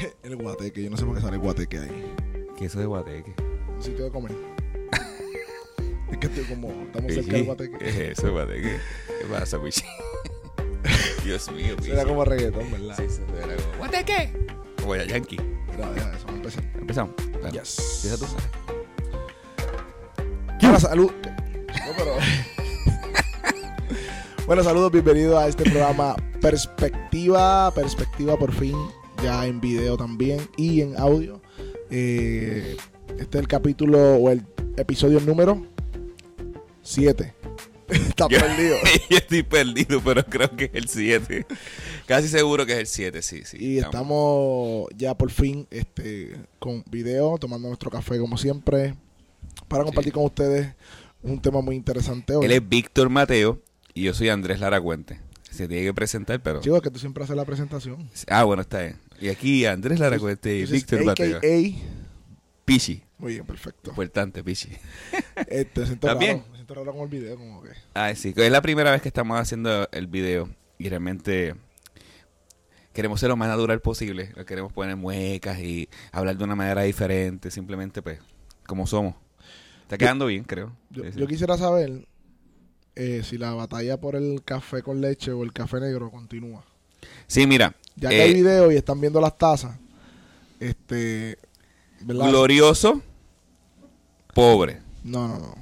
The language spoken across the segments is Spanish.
El guateque, yo no sé por qué sale guateque ahí. Queso de guateque. Un sitio de comer. es que estoy como, estamos cerca del guateque. ¿Qué es eso, guateque? ¿Qué pasa, Pichi? Dios mío, Pichi. Será como reggaetón, ¿verdad? Sí, sí, era como, ¿Guateque? Como ya Yankee. Mira, deja eso, vamos a empezar. Empezamos. Dale. Yes. Empieza tú. Bueno, salud. No, pero- bueno, saludos, bienvenidos a este programa Perspectiva. Perspectiva por fin, ya en video también y en audio. Eh, este es el capítulo o el episodio número 7. Está Yo- perdido. Yo estoy perdido, pero creo que es el 7. Casi seguro que es el 7, sí, sí. Y estamos ya por fin este, con video, tomando nuestro café como siempre, para compartir Sí. con ustedes un tema muy interesante hoy. Él es Víctor Mateo y yo soy Andrés Lara Cuente. Se tiene que presentar, pero... Chicos, que tú siempre haces la presentación. Ah, bueno, está bien. Y aquí Andrés Lara Cuente y Víctor Mateo. AKA. Pichi. Muy bien, perfecto. Importante, Pichi. Este, siento ¿También? raro, me siento raro con el video, como que. Ah, sí. Es la primera vez que estamos haciendo el video y realmente queremos ser lo más natural posible. Queremos poner muecas y hablar de una manera diferente, simplemente pues como somos. Está quedando bien, creo. Yo quisiera saber eh, si la batalla por el café con leche o el café negro continúa. Sí, mira, Ya que Eh, hay video y están viendo las tazas, este. ¿Verdad? glorioso, pobre. No, no, no.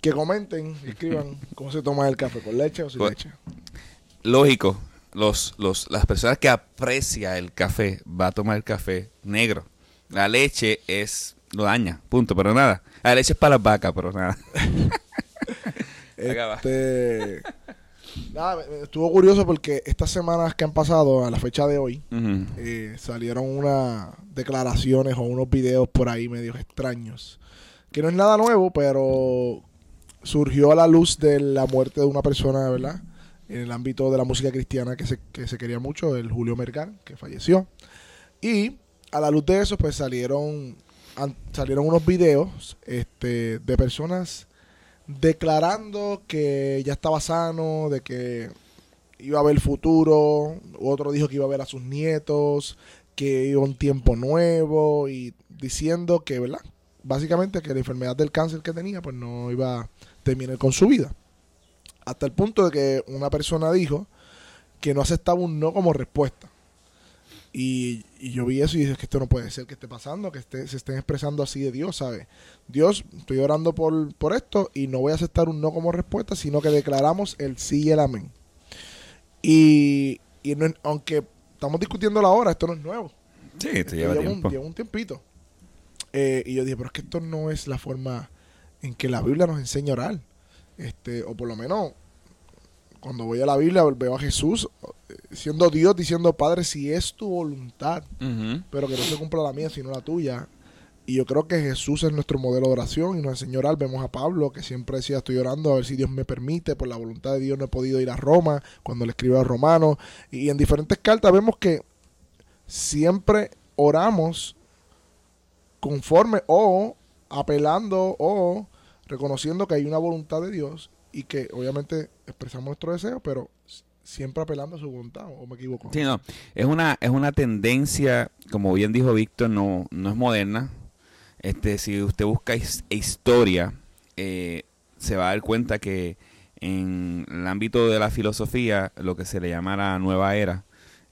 Que comenten, escriban cómo se toma el café, con leche o sin Pues- leche. Lógico, los, los, las personas que aprecia el café va a tomar el café negro. La leche es lo daña, punto, pero nada. La leche es para las vacas, pero nada. Este. Nada, estuvo curioso porque estas semanas que han pasado, a la fecha de hoy, eh, salieron unas declaraciones o unos videos por ahí medios extraños. Que no es nada nuevo, pero surgió a la luz de la muerte de una persona, ¿verdad? En el ámbito de la música cristiana que se, que se quería mucho, el Julio Mergal, que falleció. Y a la luz de eso, pues salieron, an- salieron unos videos este, de personas declarando que ya estaba sano, de que iba a haber futuro, otro dijo que iba a ver a sus nietos, que iba un tiempo nuevo y diciendo que, ¿verdad? Básicamente que la enfermedad del cáncer que tenía pues no iba a terminar con su vida. Hasta el punto de que una persona dijo que no aceptaba un no como respuesta. Y, y yo vi eso y dije que esto no puede ser que esté pasando, que esté- se estén expresando así de Dios, ¿sabes? Dios, estoy orando por, por esto y no voy a aceptar un no como respuesta, sino que declaramos el sí y el amén. Y, y no es- aunque estamos discutiendo la hora, esto no es nuevo. Sí, Esto lleva lleva, tiempo. un, lleva un tiempito. Eh, y yo dije, pero es que esto no es la forma en que la Biblia nos enseña a orar. Este, o por lo menos, cuando voy a la Biblia, veo a Jesús eh, siendo Dios diciendo, Padre, si es tu voluntad, pero que no se cumpla la mía, sino la tuya. Y yo creo que Jesús es nuestro modelo de oración y nos enseñó orar. Vemos a Pablo que siempre decía, estoy orando a ver si Dios me permite, por la voluntad de Dios no he podido ir a Roma, cuando le escribe a los romanos. Y en diferentes cartas vemos que siempre oramos conforme o apelando o reconociendo que hay una voluntad de Dios y que obviamente expresamos nuestro deseo, pero siempre apelando a su voluntad, o me equivoco. Sí, no. Es una, es una tendencia, como bien dijo Víctor, no, no es moderna. Este, si usted busca his- historia, eh, se va a dar cuenta que en el ámbito de la filosofía, lo que se le llama la nueva era,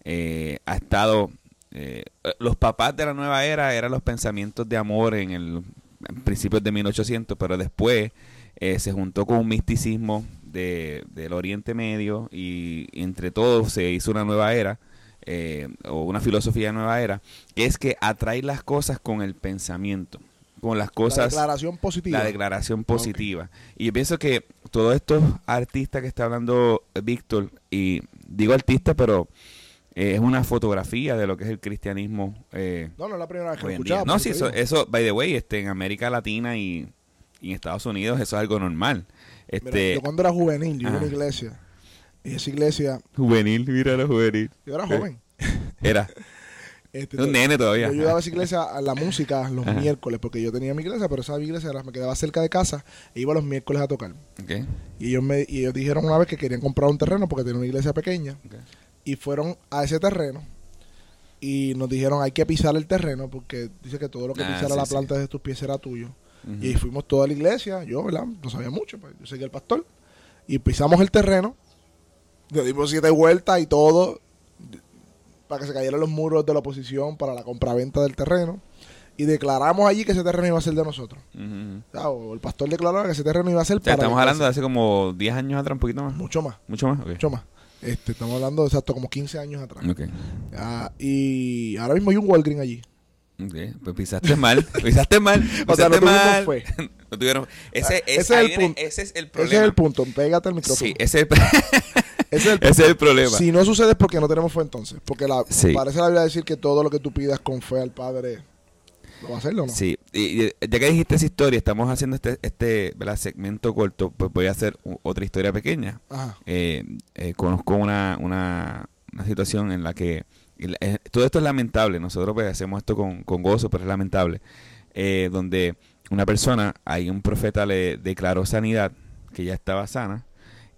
eh, ha estado... eh, los papás de la nueva era eran los pensamientos de amor en el en principios de 1800, pero después eh, se juntó con un misticismo de, del Oriente Medio y entre todos se hizo una nueva era eh, o una filosofía de nueva era, que es que atrae las cosas con el pensamiento, con las la cosas, declaración positiva. la declaración positiva. Y yo pienso que todos estos artistas que está hablando Víctor, y digo artista, pero eh, es una fotografía de lo que es el cristianismo eh, No, no es la primera vez que lo día. No, sí, eso eso, by the way, este, en América Latina y, y en Estados Unidos eso es algo normal. Mira, Este, yo cuando era juvenil, yo iba a una iglesia. Y esa iglesia, juvenil, mira lo juvenil. yo era joven. Era Este, un nene yo todavía. ayudaba a esa iglesia a la música los Ajá. miércoles, porque yo tenía mi iglesia, pero esa iglesia era- me quedaba cerca de casa e iba los miércoles a tocar. Y ellos, me, y ellos dijeron una vez que querían comprar un terreno porque tenía una iglesia pequeña. Y fueron a ese terreno y nos dijeron hay que pisar el terreno porque dice que todo lo que Ah, pisara sí, la sí. planta de tus pies era tuyo. Y fuimos toda la iglesia, yo, ¿verdad? No sabía mucho, pues yo seguía el pastor. Y pisamos el terreno, le dimos siete vueltas y todo, para que se cayeran los muros de la oposición para la compraventa del terreno. Y declaramos allí que ese terreno iba a ser de nosotros. Ujú. O sea, o el pastor declaró que ese terreno iba a ser O sea, para estamos hablando de hace como 10 años atrás, un poquito más. Mucho más, Mucho más. Ok. mucho más. Este, estamos hablando exacto como 15 años atrás. Ok. Ah, y ahora mismo hay un Walgreen allí. Ok, Pues pisaste mal. pisaste mal. O sea, no mal. fe. No tuvieron. Ese, Ah, es, ese es el viene- punto. ese es el Ese problema. es el punto. Pégate al micrófono. Sí, ese es el, Ese es el ese es el problema. Si no sucede es porque no tenemos fe entonces. Porque la, Sí. parece la Biblia decir que todo lo que tú pidas con fe al Padre, ¿lo va a hacerlo no? Sí, y, y ya que dijiste esa historia, estamos haciendo este, este ¿verdad? segmento corto, pues voy a hacer otra historia pequeña. Ajá. Eh, eh, conozco una, una, una situación en la que eh, todo esto es lamentable, nosotros pues hacemos esto con, con gozo, pero es lamentable, eh, donde una persona, ahí un profeta le declaró sanidad, que ya estaba sana,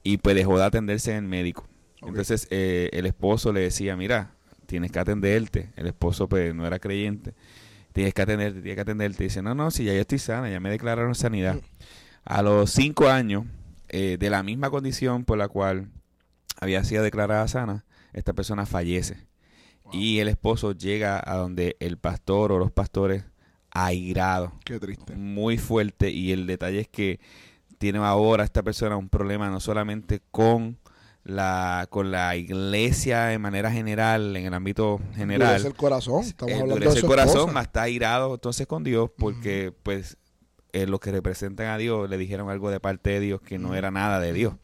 y pues dejó de atenderse en el médico. Entonces eh, el esposo le decía, mira, tienes que atenderte, el esposo pues no era creyente, tienes que atenderte, tienes que atenderte, y dice, no, no, si ya yo estoy sana, ya me declararon sanidad. A los cinco años, eh, de la misma condición por la cual había sido declarada sana, esta persona fallece. Wow. Y el esposo llega a donde el pastor o los pastores airados, Qué triste. muy fuerte. Y el detalle es que tiene ahora esta persona un problema no solamente con la, con la iglesia de manera general, en el ámbito general. Endurece el corazón. Estamos hablando de el corazón, más está airado entonces con Dios porque pues eh, los que representan a Dios le dijeron algo de parte de Dios que no era nada de Dios,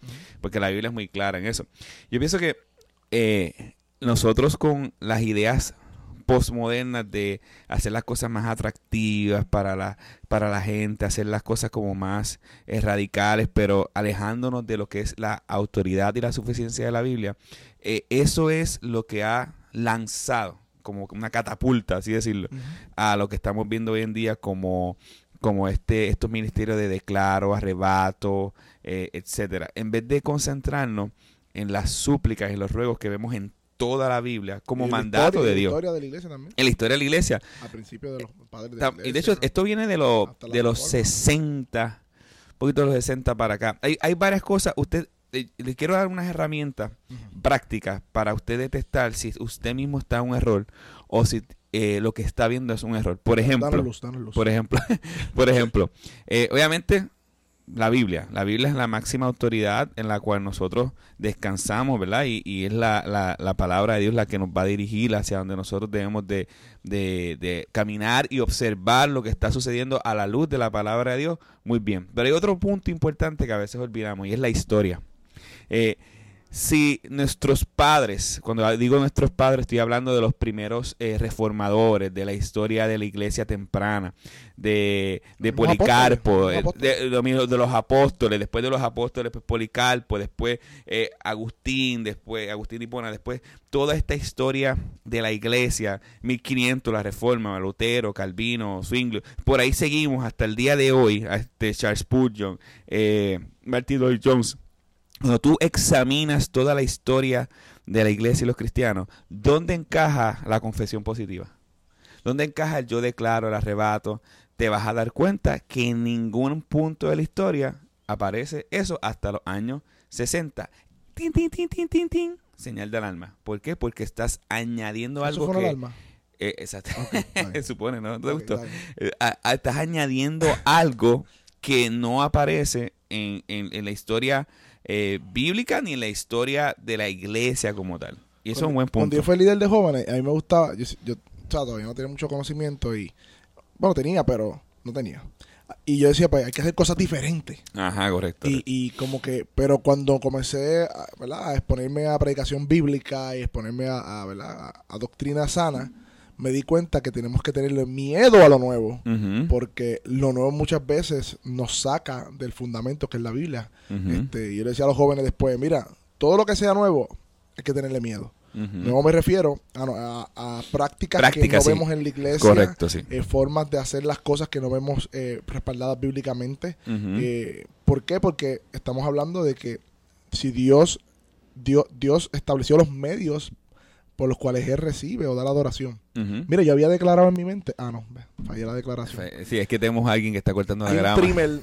porque la Biblia es muy clara en eso. Yo pienso que eh, nosotros con las ideas postmodernas de hacer las cosas más atractivas para la, para la gente, hacer las cosas como más eh, radicales, pero alejándonos de lo que es la autoridad y la suficiencia de la Biblia, eh, eso es lo que ha lanzado como una catapulta, así decirlo, a lo que estamos viendo hoy en día como, como este, estos ministerios de declaro, arrebato, eh, etcétera. En vez de concentrarnos en las súplicas y los ruegos que vemos en toda la Biblia como la mandato historia- de La Dios. historia de la iglesia también. En la historia de la iglesia. Al principio de los padres de la iglesia. Y de hecho, esto viene de, los la de los reforma. 60, un poquito de los 60 para acá. Hay, hay varias cosas. Usted, eh, le quiero dar unas herramientas prácticas para usted detectar si usted mismo está en un error o si eh, lo que está viendo es un error. Por ejemplo, Danos luz, danos luz. por ejemplo, por ejemplo, eh, obviamente la Biblia, la Biblia es la máxima autoridad en la cual nosotros descansamos, ¿verdad? Y, es la, la, la palabra de Dios la que nos va a dirigir hacia donde nosotros debemos de, de, de caminar y observar lo que está sucediendo a la luz de la palabra de Dios. Muy bien. Pero hay otro punto importante que a veces olvidamos y es la historia. Eh, si nuestros padres, cuando digo nuestros padres, estoy hablando de los primeros eh, reformadores, de la historia de la iglesia temprana, de, de Policarpo, eh, de, de los apóstoles, después de los apóstoles, pues Policarpo, después eh, Agustín, después Agustín Hipona, después toda esta historia de la iglesia, 1500, la reforma, Lutero, Calvino, Zwingli, por ahí seguimos hasta el día de hoy, a este Charles Spurgeon, eh, Martin Lloyd Jones. Cuando tú examinas toda la historia de la iglesia y los cristianos, ¿dónde encaja la confesión positiva? ¿Dónde encaja el yo declaro, el arrebato? Te vas a dar cuenta que en ningún punto de la historia aparece eso hasta los años 60. Tin, tin, tin, tin, tin, tin. Señal de alarma. ¿Por qué? Porque estás añadiendo ¿Eso algo que... alarma? Eh, exacto. Ok, está bien. Supone, ¿no? ¿Te gustó? Eh, a- a- estás añadiendo algo que no aparece en, en- en la historia eh, bíblica ni en la historia de la iglesia como tal. Y eso es un buen Cuando punto. yo fui líder de jóvenes, a mí me gustaba, yo, yo o sea, todavía no tenía mucho conocimiento y, bueno, tenía, pero no tenía. Y yo decía, pues hay que hacer cosas diferentes. Ajá, correcto. Y, y como que, pero cuando comencé a, ¿verdad? a exponerme a predicación bíblica y exponerme a, a, ¿verdad? a, a doctrina sana, me di cuenta que tenemos que tenerle miedo a lo nuevo. Porque lo nuevo muchas veces nos saca del fundamento que es la Biblia. ujú, Este, yo le decía a los jóvenes después, mira, todo lo que sea nuevo hay que tenerle miedo. ujú. Nuevo me refiero a, no- a- a prácticas que Prácticas, no sí. vemos en la iglesia, Correcto, sí. eh, formas de hacer las cosas que no vemos eh, respaldadas bíblicamente. Eh, ¿Por qué? Porque estamos hablando de que si Dios, Dios, Dios estableció los medios por los cuales Él recibe o da la adoración. Mira, yo había declarado en mi mente. Ah, no, fallé la declaración. Sí, es que tenemos a alguien que está cortando la grama. trimmer,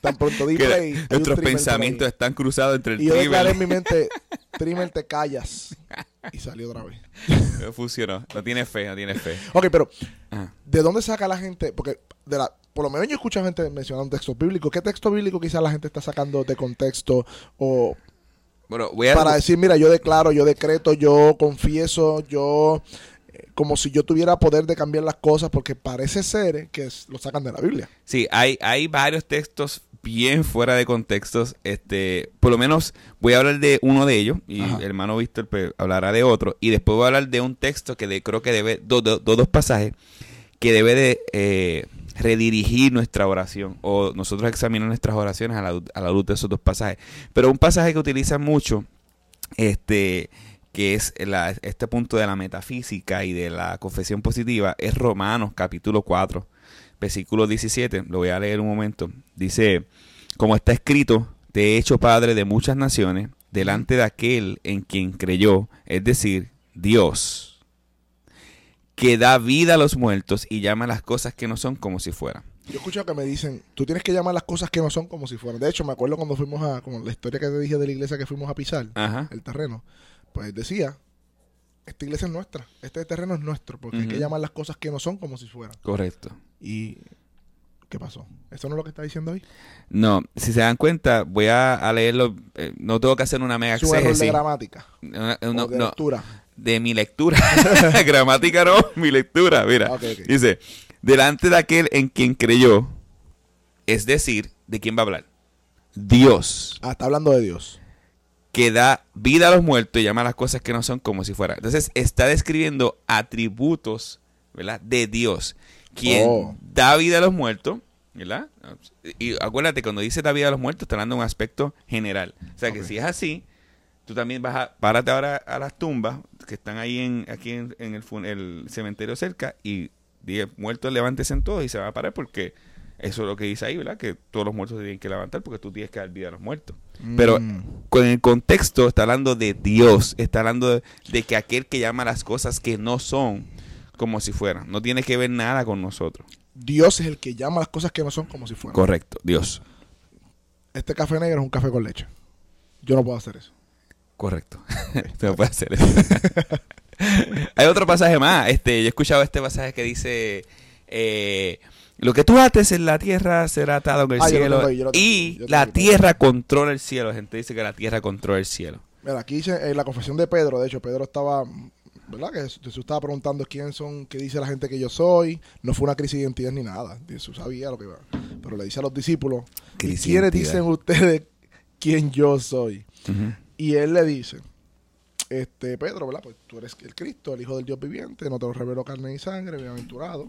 tan pronto di play, nuestros pensamientos están cruzados entre el Y yo declaré en mi mente, trimmer, te callas. Y salió otra vez. Funcionó. No tiene fe, no tiene fe. Ok, pero Ajá. ¿de dónde saca la gente? Porque de la, por lo menos yo escucho a gente mencionar un texto bíblico. ¿Qué texto bíblico quizás la gente está sacando de contexto? O Bueno, voy a... para decir, mira, yo declaro, yo decreto, yo confieso, yo... eh, Como si yo tuviera poder de cambiar las cosas, porque parece ser que es- lo sacan de la Biblia. Sí, hay, hay varios textos bien fuera de contextos. Este, por lo menos voy a hablar de uno de ellos y Ajá. el hermano Víctor pues, hablará de otro. Y después voy a hablar de un texto que de- creo que debe, do- do- do- dos pasajes que debe de eh, redirigir nuestra oración o nosotros examinar nuestras oraciones a la, luz de esos dos pasajes. Pero un pasaje que utilizan mucho, este que es la- este punto de la metafísica y de la confesión positiva, es Romanos capítulo 4 versículo 17, lo voy a leer un momento. Dice, como está escrito, te he hecho padre de muchas naciones delante de aquel en quien creyó, es decir, Dios, que da vida a los muertos y llama las cosas que no son como si fueran. Yo he escuchado que me dicen, tú tienes que llamar las cosas que no son como si fueran. De hecho, me acuerdo cuando fuimos a, como la historia que te dije de la iglesia que fuimos a pisar, Ajá. el terreno, pues decía, esta iglesia es nuestra, este terreno es nuestro, porque hay que llamar las cosas que no son como si fueran. Correcto. ¿Y qué pasó? ¿Eso no es lo que está diciendo ahí? No, si se dan cuenta, voy a, a leerlo. eh, no tengo que hacer una mega Es un error de exégesis. gramática, Una- o no, de no, lectura. de mi lectura. Gramática no, mi lectura. Mira, dice, delante de aquel en quien creyó, es decir, ¿de quién va a hablar? Dios, Ah, está hablando de Dios. que da vida a los muertos y llama las cosas que no son como si fueran. Entonces, está describiendo atributos, ¿verdad? De Dios, quien Oh. da vida a los muertos, ¿verdad? Y acuérdate, cuando dice da vida a los muertos, está hablando de un aspecto general. O sea, que si es así, tú también vas a, párate ahora a las tumbas que están ahí en, aquí en, en el, cementerio cerca y diga, muertos levántese en todos y se van a parar porque eso es lo que dice ahí, ¿verdad? Que todos los muertos se tienen que levantar porque tú tienes que dar vida a los muertos. Pero Mm. con el contexto está hablando de Dios, está hablando de, de que aquel que llama las cosas que no son como si fueran. No tiene que ver nada con nosotros. Dios es el que llama las cosas que no son como si fueran. Correcto, Dios. Este café negro es un café con leche. Yo no puedo hacer eso. Correcto. Usted no puede hacer eso. Hay otro pasaje más. Este, yo he escuchado este pasaje que dice eh, lo que tú ates en la tierra será atado en el Ah, cielo. tengo tengo y la tierra controla el cielo. La gente dice que la tierra controla el cielo. Mira, aquí dice en la confesión de Pedro, de hecho, Pedro estaba, ¿verdad? Que Jesús estaba preguntando quién son, qué dice la gente que yo soy. No fue una crisis de identidad ni nada. Jesús sabía lo que iba. Pero le dice a los discípulos, ¿y Crisis de quiénes dicen ustedes quién yo soy? Y él le dice, este Pedro, ¿verdad? Pues tú eres el Cristo, el Hijo del Dios viviente, no te lo reveló carne y sangre, bienaventurado.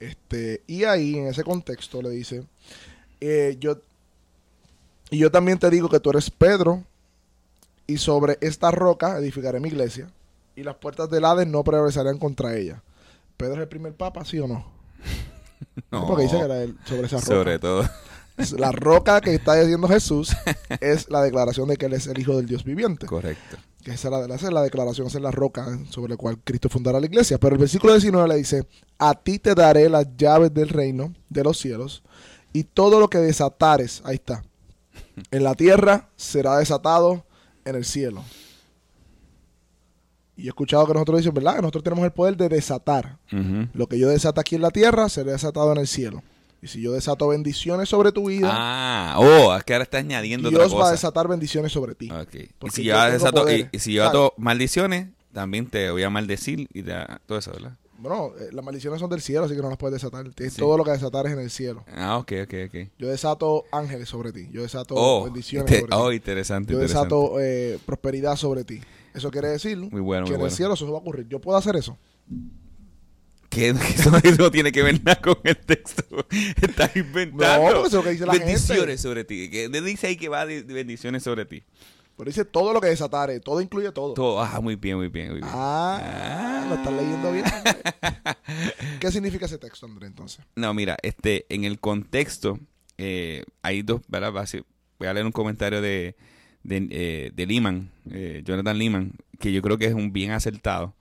Este, y ahí, en ese contexto, le dice, eh, yo, y yo también te digo que tú eres Pedro, y sobre esta roca edificaré mi iglesia, y las puertas del Hades no prevalecerán contra ella. ¿Pedro es el primer papa, sí o no? No, Porque dice que era él sobre esa roca. sobre todo. La roca que está diciendo Jesús es la declaración de que él es el Hijo del Dios viviente. Correcto. que esa es la, esa es la declaración, esa es la roca sobre la cual Cristo fundará la iglesia. Pero el versículo 19 le dice, a ti te daré las llaves del reino de los cielos y todo lo que desatares, ahí está, en la tierra será desatado en el cielo. Y he escuchado que nosotros dicen, ¿verdad? Que nosotros tenemos el poder de desatar. Lo que yo desata aquí en la tierra será desatado en el cielo. Y si yo desato bendiciones sobre tu vida, Ah, oh, es que ahora está añadiendo Dios otra va a cosa. desatar bendiciones sobre ti. Ok. Y si yo yo, desato, y, si yo ato maldiciones, también te voy a maldecir y te- todo eso, ¿verdad? Bueno, eh, las maldiciones son del cielo, así que no las puedes desatar. Sí. Todo lo que desatar es en el cielo. Ah, ok, ok, ok. Yo desato ángeles sobre ti. Yo desato Oh, bendiciones este- sobre oh, ti. interesante, Yo interesante. desato eh, prosperidad sobre ti. Eso quiere decir Muy bueno, que muy en bueno. el cielo eso va a ocurrir. Yo puedo hacer eso. Que eso no tiene que ver nada con el texto. Estás inventando. No, porque eso es lo que dice la bendiciones gente. sobre ti. Que dice ahí que va de bendiciones sobre ti. Pero dice todo lo que desatare. Todo incluye todo. Todo, ah, muy bien, muy bien, muy bien. Ah, lo estás leyendo bien. ¿Qué significa ese texto, André, entonces? No, mira, este, en el contexto, eh, hay dos, ¿verdad? Voy a leer un comentario de, de, eh, de Lehman, eh, Jonathan Lehman, que yo creo que es un bien acertado.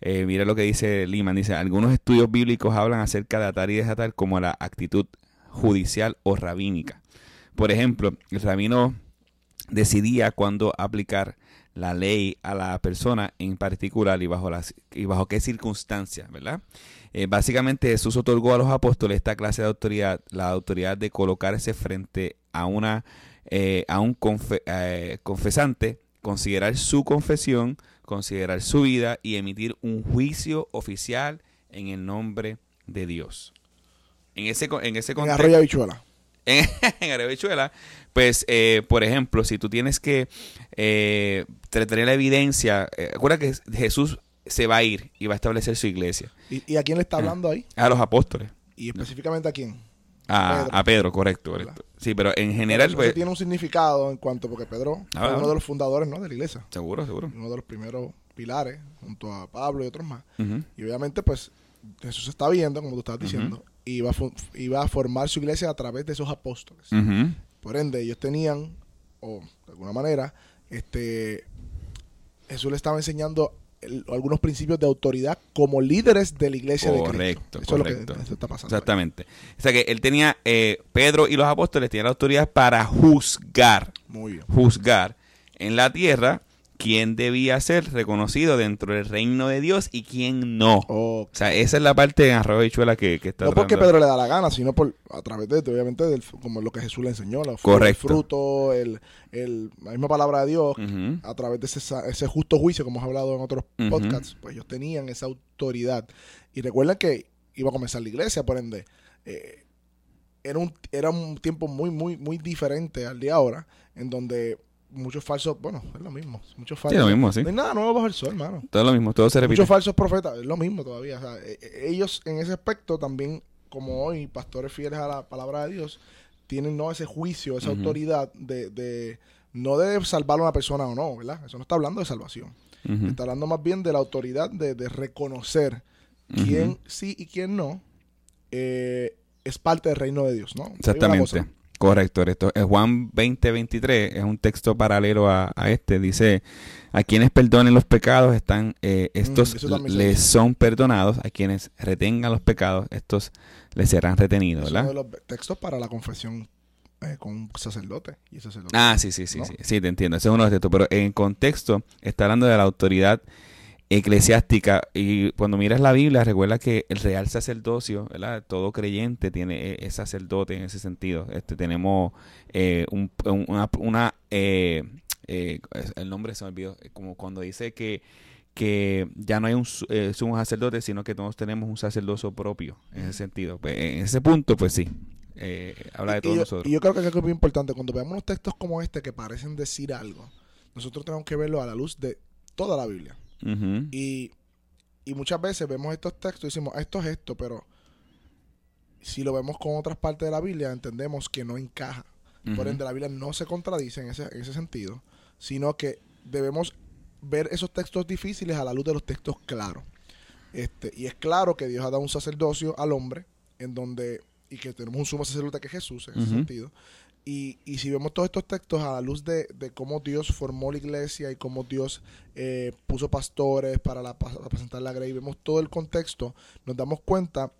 eh, mira lo que dice Liman, dice, algunos estudios bíblicos hablan acerca de atar y desatar como la actitud judicial o rabínica. Por ejemplo, el rabino decidía cuándo aplicar la ley a la persona en particular y bajo, las, y bajo qué circunstancias, ¿verdad? Eh, básicamente Jesús otorgó a los apóstoles esta clase de autoridad, la autoridad de colocarse frente a, una, a un confesante, considerar su confesión, considerar su vida y emitir un juicio oficial en el nombre de Dios. En ese, en ese contexto... En Bichuela. En, en Bichuela, pues, por ejemplo, si tú tienes que tener la evidencia, recuerda que Jesús se va a ir y va a establecer su iglesia. ¿Y, a quién le está hablando ahí? A los apóstoles. ¿Y específicamente a quién? A Pedro, correcto, correcto. Sí, pero en general... Pues, tiene un significado en cuanto, porque Pedro ah, uno de los fundadores ¿no? de la iglesia. Seguro, seguro. Uno de los primeros pilares, junto a Pablo y otros más. Y obviamente, pues, Jesús está viendo, como tú estabas diciendo, y va, a iba a formar su iglesia a través de esos apóstoles. Por ende, ellos tenían, o de alguna manera, este Jesús le estaba enseñando algunos principios de autoridad como líderes de la iglesia de Cristo. Eso correcto. es lo que está pasando. Exactamente. O sea que él tenía, eh, Pedro y los apóstoles tenían la autoridad para juzgar. Muy bien. Juzgar en la tierra quién debía ser reconocido dentro del reino de Dios y quién no. O sea, esa es la parte de arroz y chuela que, que está No porque Pedro le da la gana, sino por a través de, obviamente, del, como lo que Jesús le enseñó, la el fruto, el, el, la misma palabra de Dios, a través de ese, ese, justo juicio, como hemos hablado en otros podcasts, pues ellos tenían esa autoridad. Y recuerden que iba a comenzar la iglesia, por ende, eh, era, un, era un tiempo muy, muy, muy diferente al de ahora, en donde muchos falsos, bueno, es lo mismo, muchos falsos. Sí, lo mismo, sí. No hay nada nuevo bajo el sol, hermano. Todo lo mismo, todo se repite. Muchos falsos profetas, es lo mismo todavía. O sea, e, e, ellos en ese aspecto también, como hoy, pastores fieles a la palabra de Dios, tienen no ese juicio, esa autoridad de, de, no de salvar a una persona o no, ¿verdad? Eso no está hablando de salvación. Está hablando más bien de la autoridad de, de reconocer quién sí y quién no eh, es parte del reino de Dios, ¿no? Exactamente. Correcto, esto es Juan 20:23, es un texto paralelo a, este, dice, a quienes perdonen los pecados están, eh, mm, estos les son perdonados, a quienes retengan los pecados, estos les serán retenidos, ¿verdad? Es uno de los textos para la confesión eh, con un sacerdote, y sacerdote. Ah, sí, sí, sí, sí, sí, te entiendo, ese es uno de los textos, pero en contexto está hablando de la autoridad eclesiástica. Y cuando miras la Biblia, recuerda que el real sacerdocio, ¿verdad? Todo creyente tiene e, es sacerdote en ese sentido. Este tenemos eh, una, una eh, eh, el nombre se me olvidó, como cuando dice que que ya no hay un sumo sacerdote, sino que todos tenemos un sacerdocio propio en ese sentido. Pues, en ese punto, pues sí, habla de todos nosotros. Y yo creo que es muy importante, cuando veamos los textos como este que parecen decir algo, nosotros tenemos que verlo a la luz de toda la Biblia y, muchas veces vemos estos textos y decimos, esto es esto, pero si lo vemos con otras partes de la Biblia, entendemos que no encaja. Por ende, la Biblia no se contradice en ese, en ese sentido, sino que debemos ver esos textos difíciles a la luz de los textos claros. Este, y es claro que Dios ha dado un sacerdocio al hombre, en donde, y que tenemos un sumo sacerdote que es Jesús, en ese sentido, y, y, si vemos todos estos textos a la luz de, cómo Dios formó la iglesia y cómo Dios eh, puso pastores para, la, presentar la grey, vemos todo el contexto, nos damos cuenta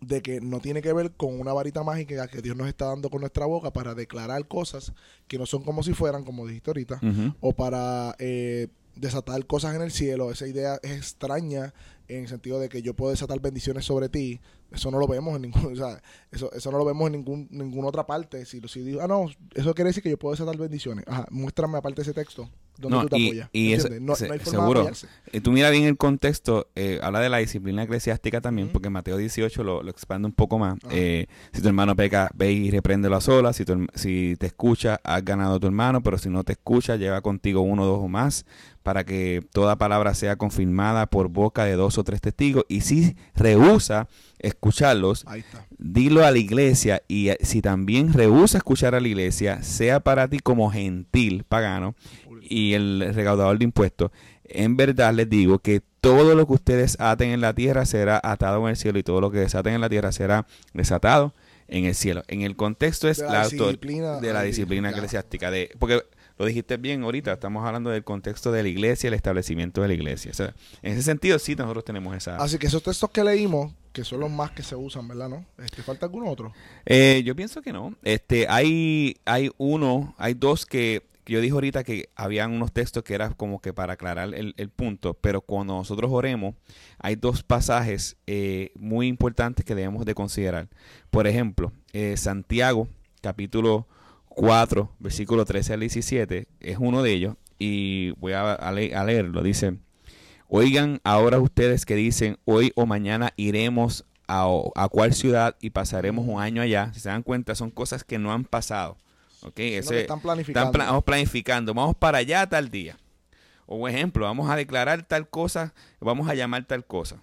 de que no tiene que ver con una varita mágica que Dios nos está dando con nuestra boca para declarar cosas que no son como si fueran, como dijiste ahorita, o para eh, desatar cosas en el cielo. Esa idea es extraña en el sentido de que yo puedo desatar bendiciones sobre ti, eso no lo vemos en ningún, o sea, eso, eso no lo vemos en ningún, ninguna otra parte. Si, si digo, ah, no, eso quiere decir que yo puedo desatar bendiciones. Ajá, muéstrame aparte ese texto donde tú te y, apoyas. Y no, hay forma seguro. De tú mira bien el contexto, eh, habla de la disciplina eclesiástica también, porque Mateo 18 lo, lo, expande un poco más. Eh, si tu hermano peca, ve y repréndelo a solas. Si, si te escucha, has ganado a tu hermano, pero si no te escucha, lleva contigo uno, dos o más para que toda palabra sea confirmada por boca de dos o tres testigos. Y si rehúsa escucharlos, dilo a la iglesia. Y eh, si también rehúsa escuchar a la iglesia, sea para ti como gentil pagano y el recaudador de impuestos. En verdad les digo que todo lo que ustedes aten en la tierra será atado en el cielo y todo lo que desaten en la tierra será desatado en el cielo. En el contexto es la, disciplina, de la disciplina eclesiástica. De, porque lo dijiste bien ahorita, estamos hablando del contexto de la iglesia, el establecimiento de la iglesia. O sea, en ese sentido sí nosotros tenemos esa... Así que esos textos que leímos, que son los más que se usan, ¿verdad? ¿No? Este, ¿Falta algún otro? Eh, yo pienso que no. Este, hay, hay uno, hay dos que yo dije ahorita que habían unos textos que eran como que para aclarar el, punto, pero cuando nosotros oremos, hay dos pasajes eh, muy importantes que debemos de considerar. Por ejemplo, eh, Santiago, capítulo 4, versículo 13 al 17, es uno de ellos, y voy a, a leerlo. Dice, oigan ahora ustedes que dicen, hoy o mañana iremos a, a cuál ciudad y pasaremos un año allá. Si se dan cuenta, son cosas que no han pasado Ese, están planificando. Están vamos planificando, vamos para allá tal día. O ejemplo, vamos a declarar tal cosa, vamos a llamar tal cosa.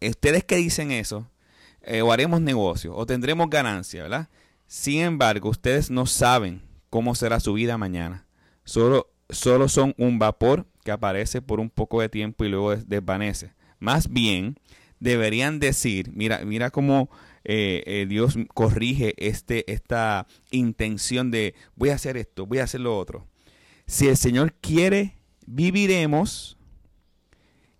Ustedes que dicen eso, eh, o haremos negocio, o tendremos ganancia, ¿verdad? Sin embargo, ustedes no saben cómo será su vida mañana. Solo, solo son un vapor que aparece por un poco de tiempo y luego desvanece. Más bien, deberían decir, mira, mira cómo eh, eh, Dios corrige este, esta intención de voy a hacer esto, voy a hacer lo otro. Si el Señor quiere, viviremos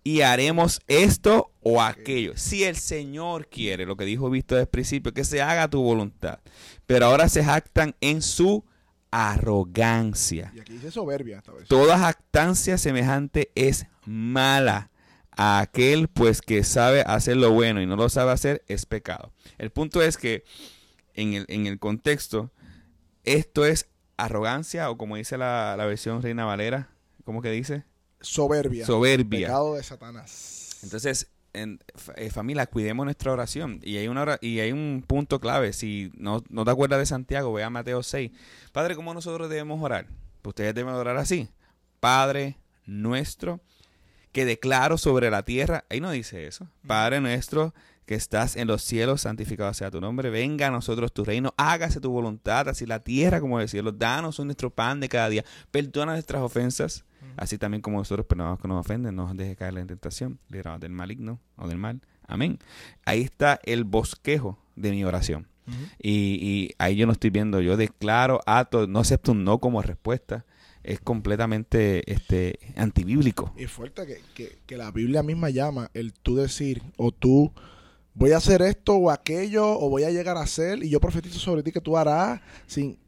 y haremos esto o aquello. Si el Señor quiere, lo que dijo Visto desde el principio, que se haga tu voluntad. Pero ahora se jactan en su arrogancia. Y aquí dice soberbia esta vez. Toda jactancia semejante es mala a aquel pues que sabe hacer lo bueno y no lo sabe hacer es pecado. El punto es que en el, en el contexto, esto es arrogancia o como dice la, versión Reina Valera, ¿cómo que dice? Soberbia. Soberbia. Pecado de Satanás. Entonces, en, eh, familia, cuidemos nuestra oración. Y hay, una, y hay un punto clave. Si no, no te acuerdas de Santiago, ve a Mateo 6. Padre, ¿cómo nosotros debemos orar? Pues ustedes deben orar así. Padre nuestro que declaro sobre la tierra. Ahí no dice eso. Padre nuestro que estás en los cielos, santificado sea tu nombre. Venga a nosotros tu reino. Hágase tu voluntad, así la tierra como el cielo. Danos nuestro pan de cada día. Perdona nuestras ofensas, así también como nosotros perdonamos que nos ofenden. No nos deje caer en tentación. Librados del maligno o del mal. Amén. Ahí está el bosquejo de mi oración. y, y, ahí yo no estoy viendo, yo declaro, ato, no acepto un no como respuesta es completamente este antibíblico. Y fuerte que, que, la Biblia misma llama el tú decir o tú voy a hacer esto o aquello o voy a llegar a hacer y yo profetizo sobre ti que tú harás sin...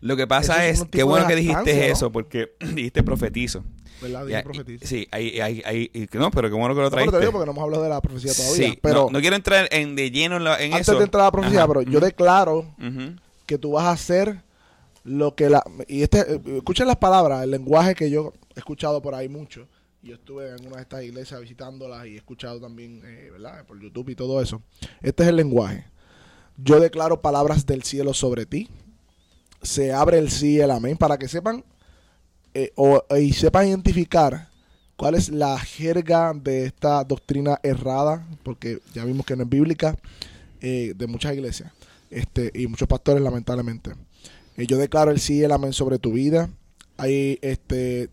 Lo que pasa es, que bueno que dijiste eso porque dijiste profetizo. ¿Verdad? Dije profetizo. Sí, hay, hay, hay, no, pero qué bueno que lo trajiste. No, te digo porque no hemos hablado de la profecía todavía. Sí, pero no, quiero entrar en, de lleno en, antes eso. Antes de entrar a la profecía, pero yo declaro que tú vas a hacer lo que la y este escuchen las palabras el lenguaje que yo he escuchado por ahí mucho. Yo estuve en una de estas iglesias visitándolas y he escuchado también eh, verdad por YouTube y todo eso. Este es el lenguaje. Yo declaro palabras del cielo sobre ti. Se abre el sí el amén. Para que sepan eh, o, y sepan identificar cuál es la jerga de esta doctrina errada porque ya vimos que no es bíblica eh, de muchas iglesias este y muchos pastores lamentablemente eh, yo declaro el sí y el amén sobre tu vida. Hay, este,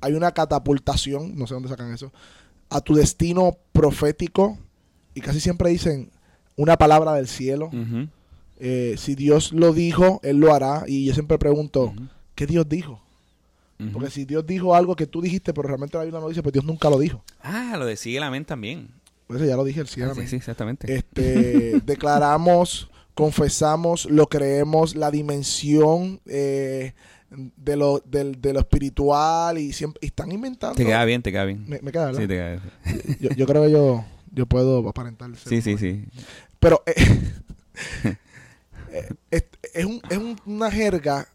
hay una catapultación, no sé dónde sacan eso, a tu destino profético. Y casi siempre dicen una palabra del cielo. Eh, si Dios lo dijo, Él lo hará. Y yo siempre pregunto, ¿qué Dios dijo? Porque si Dios dijo algo que tú dijiste, pero realmente la Biblia no dice, pues Dios nunca lo dijo. Ah, lo de sí el amén también. Pues ya lo dije, el sí, ah, sí, exactamente. Este, declaramos confesamos, lo creemos, la dimensión eh, de, lo, de, de, lo espiritual y siempre están inventando. Te queda bien, te queda bien. Me, queda, Sí, te queda bien. Yo, yo, creo que yo, yo puedo aparentar. Sí, sí, sí. Pero eh, eh, es, es, un, es una jerga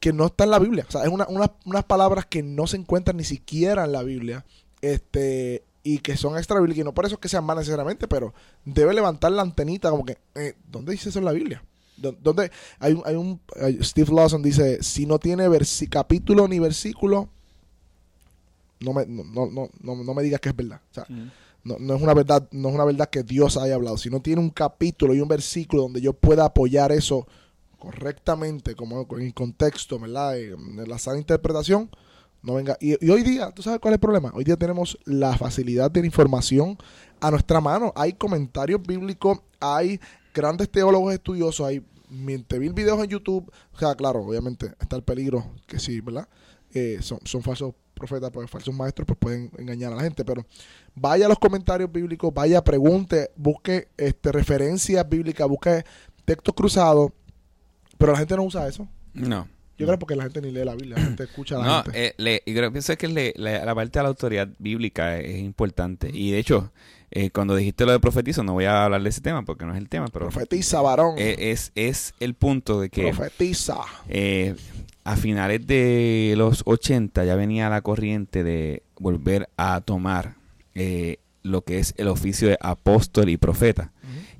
que no está en la Biblia. O sea, es una, una, unas palabras que no se encuentran ni siquiera en la Biblia. Este, y que son extra bíblicas. Y no por eso es que sean malas necesariamente, pero debe levantar la antenita como que, eh, ¿dónde dice eso en la Biblia? ¿Dónde? Hay un, hay un Steve Lawson dice, si no tiene capítulo ni versículo, no me, no, no, no, no me digas que es verdad. O sea, no, no, es una verdad, no es una verdad que Dios haya hablado. Si no tiene un capítulo y un versículo donde yo pueda apoyar eso correctamente, como en contexto, ¿verdad? En la sana interpretación, no venga. Y, hoy día, ¿tú sabes cuál es el problema? Hoy día tenemos la facilidad de la información a nuestra mano. Hay comentarios bíblicos, hay grandes teólogos estudiosos, hay mientras vi videos en YouTube, o sea, claro, obviamente está el peligro que sí, ¿verdad? Eh, son, son falsos profetas, pues falsos maestros, pues pueden engañar a la gente, pero vaya a los comentarios bíblicos, vaya, pregunte, busque este, referencias bíblicas, busque textos cruzados, pero la gente no usa eso. No. Yo creo porque la gente ni lee la Biblia, la gente escucha a la No, gente. eh, le, y creo pienso que le- la parte de la autoridad bíblica es, importante. Y de hecho, eh, cuando dijiste lo de profetizo, no voy a hablar de ese tema porque no es el tema, pero Profetiza, varón. eh, es, es el punto de que Profetiza. eh, a finales de los 80 ya venía la corriente de volver a tomar eh, lo que es el oficio de apóstol y profeta.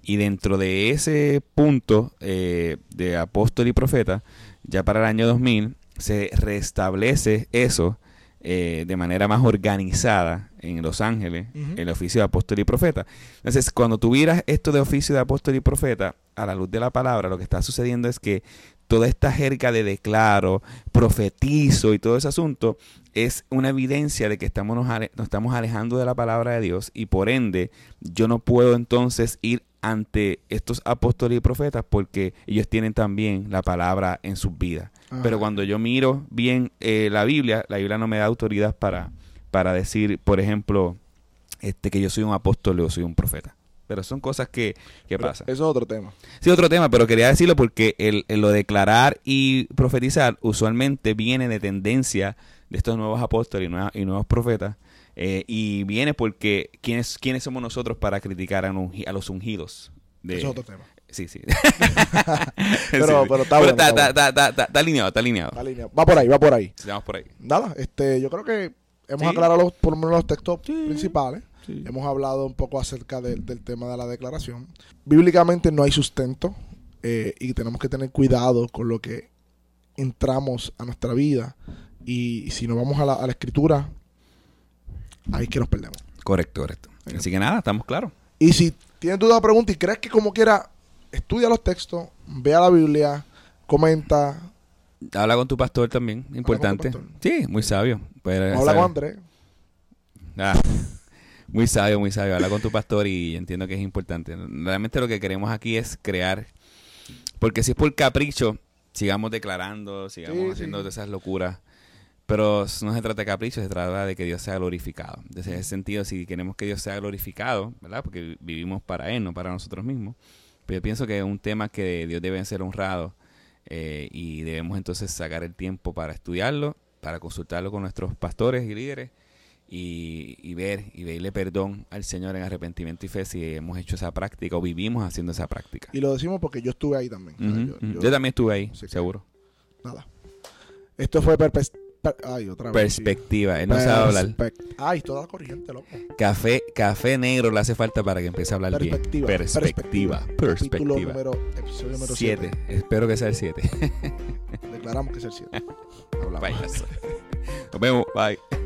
Y dentro de ese punto de apóstol y profeta, ya para el año 2000 se restablece eso eh, de manera más organizada en Los Ángeles, el oficio de apóstol y profeta. Entonces, cuando tú miras esto de oficio de apóstol y profeta, a la luz de la palabra, lo que está sucediendo es que toda esta jerga de declaro, profetizo y todo ese asunto es una evidencia de que estamos nos, ale- nos estamos alejando de la palabra de Dios y por ende yo no puedo entonces ir ante estos apóstoles y profetas porque ellos tienen también la palabra en sus vidas. Ajá. Pero cuando yo miro bien eh, la Biblia, la Biblia no me da autoridad para, para decir, por ejemplo, este que yo soy un apóstol o soy un profeta. Pero son cosas que, pasan. Eso es otro tema. Sí, otro tema, pero quería decirlo porque el, el lo declarar y profetizar usualmente viene de tendencia de estos nuevos apóstoles y, y nuevos profetas. Eh, y viene porque ¿quiénes, quiénes somos nosotros para criticar a, un a los ungidos? De, Eso es otro tema. Sí, sí. Pero- pero está bueno, está, está bueno. está- está- está- está alineado, está alineado. Va por ahí, va por ahí. Sigamos por ahí. Nada, este, yo creo que hemos Sí. aclarado los, por lo menos los textos Sí. principales. Sí. Hemos hablado un poco acerca de- del tema de la declaración. Bíblicamente no hay sustento eh, y tenemos que tener cuidado con lo que entramos a nuestra vida. Y si nos vamos a la, a la escritura, ahí es que nos perdemos. Correcto, correcto. Así que nada, estamos claros. Y si tienes duda o pregunta y crees que como quiera, estudia los textos, vea la Biblia, comenta, Habla con tu pastor también, importante. pastor. Sí, muy sabio. Pues, habla con Andrés. Ah, muy sabio, muy sabio. Habla con tu pastor y entiendo que es importante. Realmente lo que queremos aquí es crear. Porque si es por capricho, sigamos declarando, sigamos Sí, haciendo sí. esas locuras. Pero no se trata de capricho, se trata de que Dios sea glorificado. Entonces, en ese sentido, si queremos que Dios sea glorificado, ¿verdad? Porque vivimos para Él, no para nosotros mismos. Pero yo pienso que es un tema que Dios debe ser honrado eh, y debemos entonces sacar el tiempo para estudiarlo, para consultarlo con nuestros pastores y líderes y, y ver y pedirle perdón al Señor en arrepentimiento y fe si hemos hecho esa práctica o vivimos haciendo esa práctica. Y lo decimos porque yo estuve ahí también. O sea, Ujú, yo- ujú. yo- Yo, también estuve ahí, seguro. Nada. Esto fue perpes- per- Ay, otra vez. Perspectiva, él no sabe hablar. Ay, toda corriente, loco. Café, café negro le hace falta para que empiece a hablar Perspectiva. bien. Perspectiva. Capítulo Perspectiva. número, episodio número 7. 7. Espero que sea el 7. Declaramos que es el 7. Hablamos. Payaso. Nos vemos. Bye.